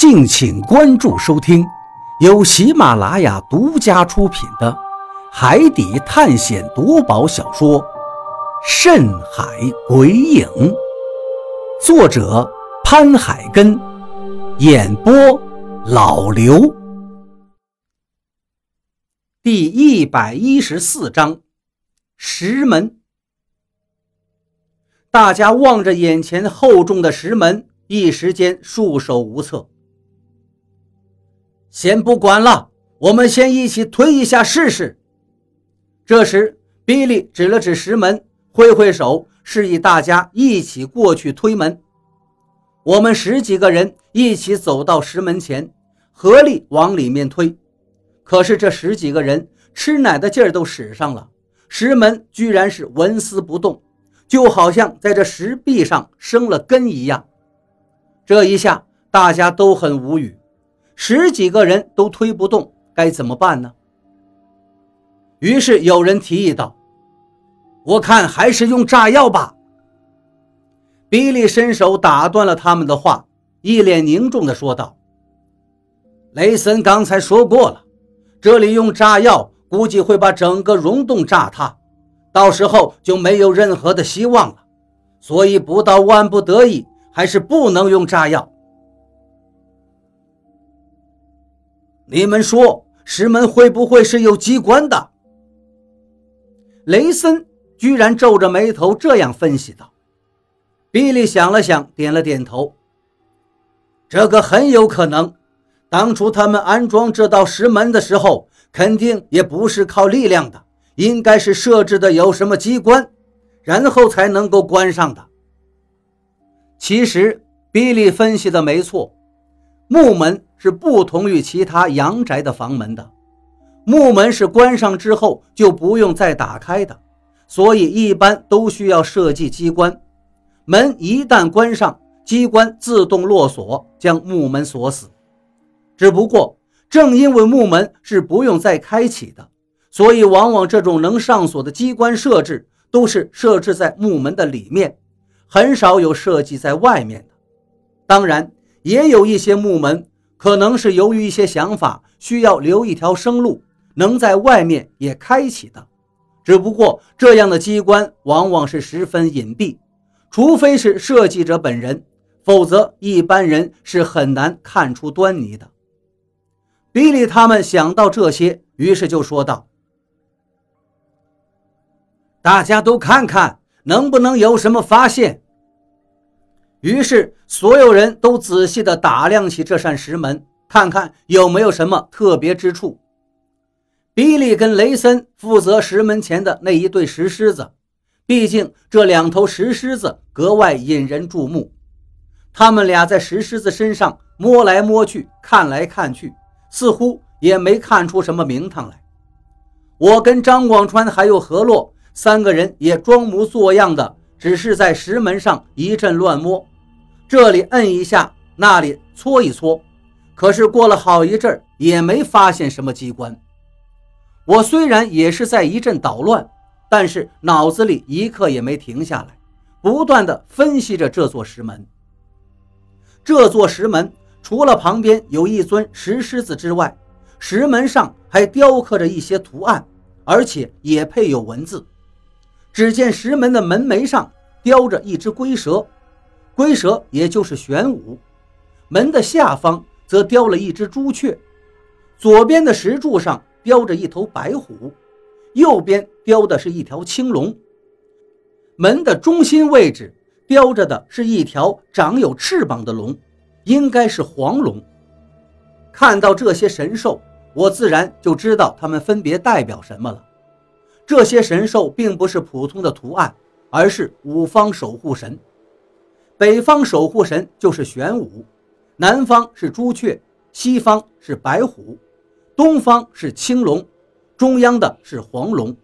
敬请关注收听，由喜马拉雅独家出品的《海底探险夺宝小说》《深海鬼影》，作者潘海根，演播老刘。第一百一十四章，石门。大家望着眼前厚重的石门，一时间束手无策。先不管了，我们先一起推一下试试。这时，比利指了指石门，挥挥手，示意大家一起过去推门。我们十几个人一起走到石门前，合力往里面推。可是这十几个人吃奶的劲儿都使上了，石门居然是纹丝不动，就好像在这石壁上生了根一样。这一下，大家都很无语。十几个人都推不动，该怎么办呢？于是有人提议道：“我看还是用炸药吧。”比利伸手打断了他们的话，一脸凝重地说道：“雷森刚才说过了，这里用炸药估计会把整个溶洞炸塌，到时候就没有任何的希望了。所以不到万不得已，还是不能用炸药。”你们说石门会不会是有机关的？雷森居然皱着眉头这样分析道。比利想了想，点了点头。这个很有可能。当初他们安装这道石门的时候，肯定也不是靠力量的，应该是设置的有什么机关，然后才能够关上的。其实，比利分析的没错。木门是不同于其他阳宅的房门的，木门是关上之后就不用再打开的，所以一般都需要设计机关。门一旦关上，机关自动落锁，将木门锁死。只不过，正因为木门是不用再开启的，所以往往这种能上锁的机关设置都是设置在木门的里面，很少有设计在外面的。当然。也有一些木门，可能是由于一些想法，需要留一条生路，能在外面也开启的。只不过这样的机关往往是十分隐蔽，除非是设计者本人，否则一般人是很难看出端倪的。比利他们想到这些，于是就说道：“大家都看看，能不能有什么发现？”于是，所有人都仔细地打量起这扇石门，看看有没有什么特别之处。比利跟雷森负责石门前的那一对石狮子，毕竟这两头石狮子格外引人注目。他们俩在石狮子身上摸来摸去，看来看去，似乎也没看出什么名堂来。我跟张广川还有何洛三个人也装模作样的，只是在石门上一阵乱摸。这里摁一下，那里搓一搓，可是过了好一阵也没发现什么机关。我虽然也是在一阵捣乱，但是脑子里一刻也没停下来，不断的分析着这座石门。这座石门除了旁边有一尊石狮子之外，石门上还雕刻着一些图案，而且也配有文字。只见石门的门楣上雕着一只龟蛇。龟蛇也就是玄武，门的下方则雕了一只朱雀，左边的石柱上雕着一头白虎，右边雕的是一条青龙。门的中心位置雕着的是一条长有翅膀的龙，应该是黄龙。看到这些神兽，我自然就知道它们分别代表什么了。这些神兽并不是普通的图案，而是五方守护神。北方守护神就是玄武，南方是朱雀，西方是白虎，东方是青龙，中央的是黄龙。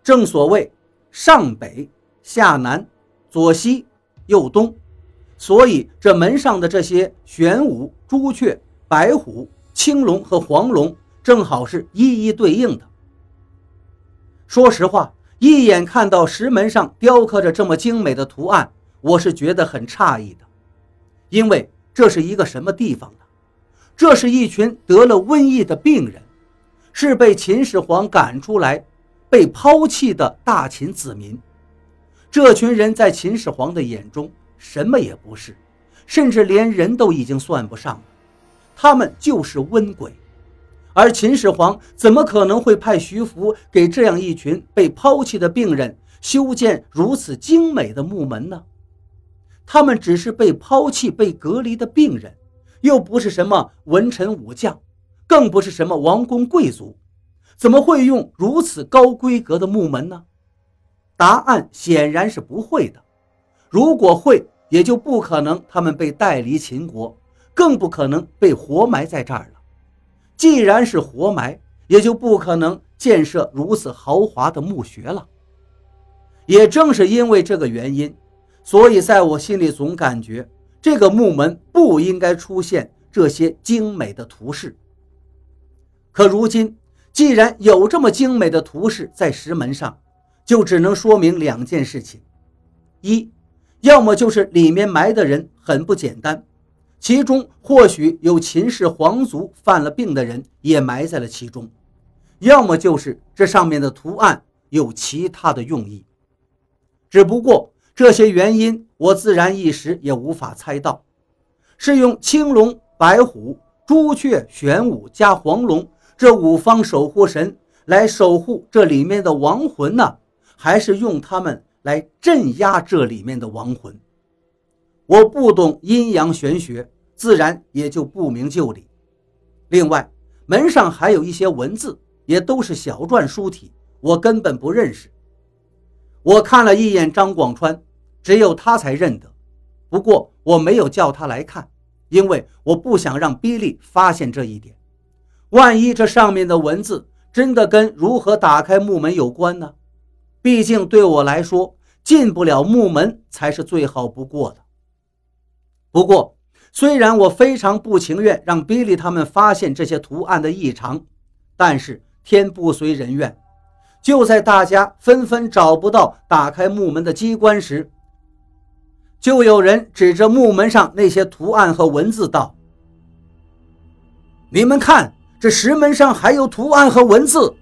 正所谓上北下南，左西右东，所以这门上的这些玄武、朱雀、白虎、青龙和黄龙，正好是一一对应的。说实话，一眼看到石门上雕刻着这么精美的图案。我是觉得很诧异的，因为这是一个什么地方呢？这是一群得了瘟疫的病人，是被秦始皇赶出来、被抛弃的大秦子民。这群人在秦始皇的眼中什么也不是，甚至连人都已经算不上了。他们就是瘟鬼。而秦始皇怎么可能会派徐福给这样一群被抛弃的病人修建如此精美的墓门呢？他们只是被抛弃、被隔离的病人，又不是什么文臣武将，更不是什么王公贵族，怎么会用如此高规格的墓门呢？答案显然是不会的。如果会，也就不可能他们被带离秦国，更不可能被活埋在这儿了。既然是活埋，也就不可能建设如此豪华的墓穴了。也正是因为这个原因，所以在我心里总感觉这个墓门不应该出现这些精美的图示。可如今，既然有这么精美的图示在石门上，就只能说明两件事情：一，要么就是里面埋的人很不简单。其中或许有秦氏皇族犯了病的人也埋在了其中，要么就是这上面的图案有其他的用意。只不过这些原因我自然一时也无法猜到，是用青龙、白虎、朱雀、玄武加黄龙这五方守护神来守护这里面的亡魂呢，还是用他们来镇压这里面的亡魂？我不懂阴阳玄学。自然也就不明就里。另外，门上还有一些文字，也都是小篆书体，我根本不认识。我看了一眼张广川，只有他才认得。不过我没有叫他来看，因为我不想让比利发现这一点。万一这上面的文字真的跟如何打开木门有关呢？毕竟对我来说，进不了木门才是最好不过的。不过。虽然我非常不情愿让比利他们发现这些图案的异常，但是天不随人愿。就在大家纷纷找不到打开木门的机关时，就有人指着木门上那些图案和文字道：“你们看，这石门上还有图案和文字。”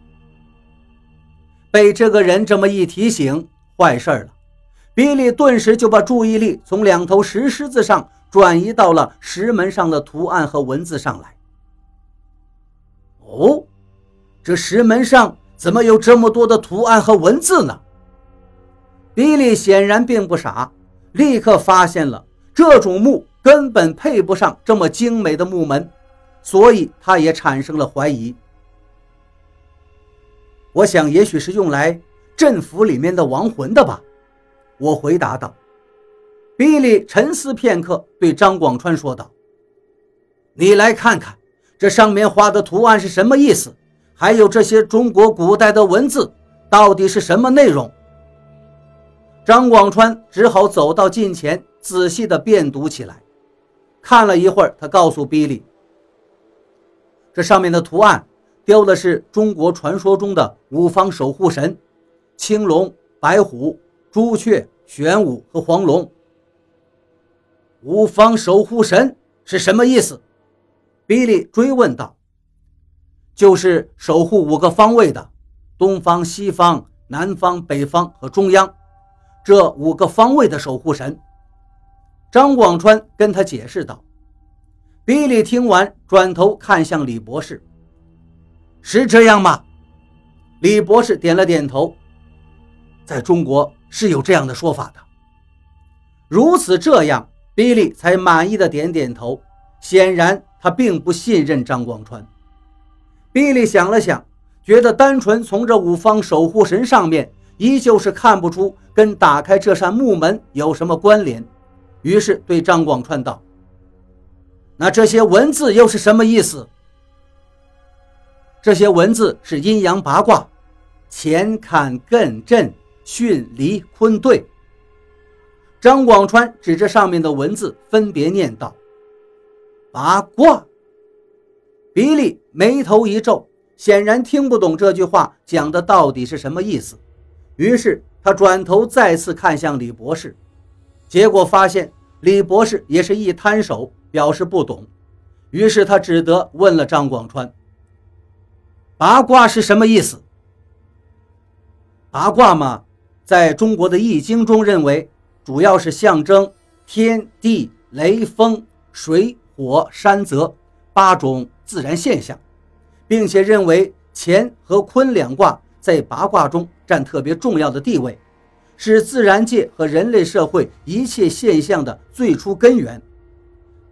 被这个人这么一提醒，坏事了。比利顿时就把注意力从两头石狮子上。转移到了石门上的图案和文字上来。哦，这石门上怎么有这么多的图案和文字呢？比利显然并不傻，立刻发现了这种墓根本配不上这么精美的木门，所以他也产生了怀疑。我想，也许是用来镇府里面的亡魂的吧。我回答道。比利沉思片刻，对张广川说道：“你来看看，这上面画的图案是什么意思？还有这些中国古代的文字，到底是什么内容？”张广川只好走到近前，仔细地辨读起来。看了一会儿，他告诉比利：“这上面的图案雕的是中国传说中的五方守护神：青龙、白虎、朱雀、玄武和黄龙。”五方守护神是什么意思？比利追问道。就是守护五个方位的，东方、西方、南方、北方和中央，这五个方位的守护神。张广川跟他解释道。比利听完，转头看向李博士：“是这样吗？”李博士点了点头。在中国是有这样的说法的。如此这样。比利才满意的点点头，显然他并不信任张广川。比利想了想，觉得单纯从这五方守护神上面，依旧是看不出跟打开这扇木门有什么关联，于是对张广川道：“那这些文字又是什么意思？”这些文字是阴阳八卦，乾坎艮震巽离坤兑。张广川指着上面的文字，分别念道：“八卦。”比利眉头一皱，显然听不懂这句话讲的到底是什么意思。于是他转头再次看向李博士，结果发现李博士也是一摊手，表示不懂。于是他只得问了张广川：“八卦是什么意思？”八卦嘛，在中国的易经中认为，主要是象征天地雷风水火山泽八种自然现象，并且认为乾和坤两卦在八卦中占特别重要的地位，是自然界和人类社会一切现象的最初根源。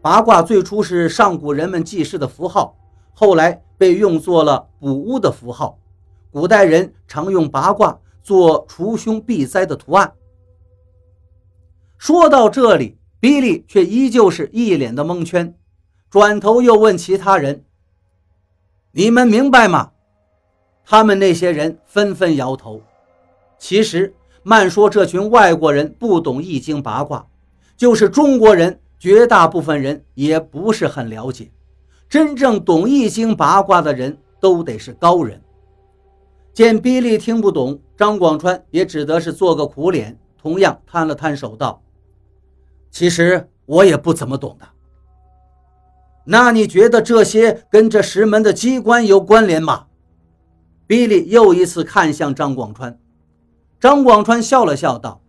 八卦最初是上古人们记事的符号，后来被用作了补屋的符号。古代人常用八卦。做除凶避灾的图案。说到这里，比利却依旧是一脸的蒙圈，转头又问其他人：“你们明白吗？”他们那些人纷纷摇头。其实，慢说这群外国人不懂易经八卦，就是中国人，绝大部分人也不是很了解。真正懂易经八卦的人都得是高人。见比利听不懂，张广川也只得是做个苦脸，同样摊了摊手道：“其实我也不怎么懂的。那你觉得这些跟这石门的机关有关联吗？”比利又一次看向张广川，张广川笑了笑道：“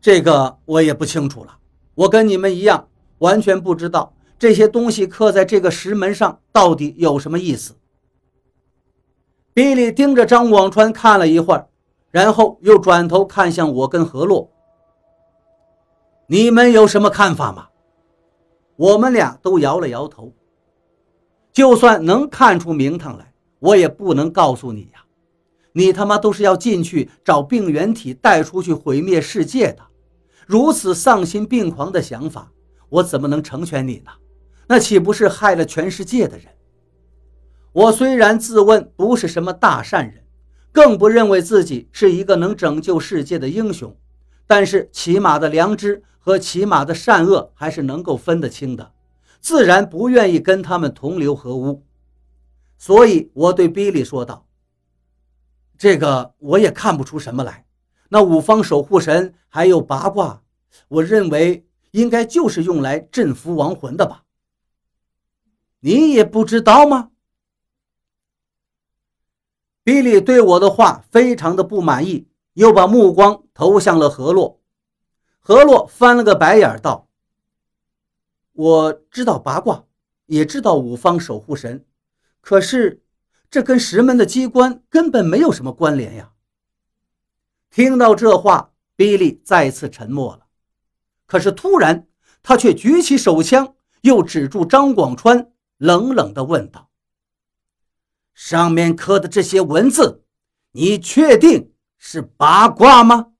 这个我也不清楚了，我跟你们一样，完全不知道这些东西刻在这个石门上到底有什么意思。”比利盯着张广川看了一会儿，然后又转头看向我跟何洛：“你们有什么看法吗？”我们俩都摇了摇头。就算能看出名堂来，我也不能告诉你呀！你他妈都是要进去找病原体带出去毁灭世界的，如此丧心病狂的想法，我怎么能成全你呢？那岂不是害了全世界的人？我虽然自问不是什么大善人，更不认为自己是一个能拯救世界的英雄，但是起码的良知和起码的善恶还是能够分得清的，自然不愿意跟他们同流合污。所以我对比利说道：“这个我也看不出什么来。那五方守护神还有八卦，我认为应该就是用来镇服亡魂的吧？你也不知道吗？”比利对我的话非常的不满意，又把目光投向了何洛。何洛翻了个白眼，道：“我知道八卦，也知道五方守护神，可是这跟石门的机关根本没有什么关联呀。”听到这话，比利再次沉默了。可是突然，他却举起手枪，又指住张广川，冷冷地问道。上面刻的这些文字，你确定是八卦吗？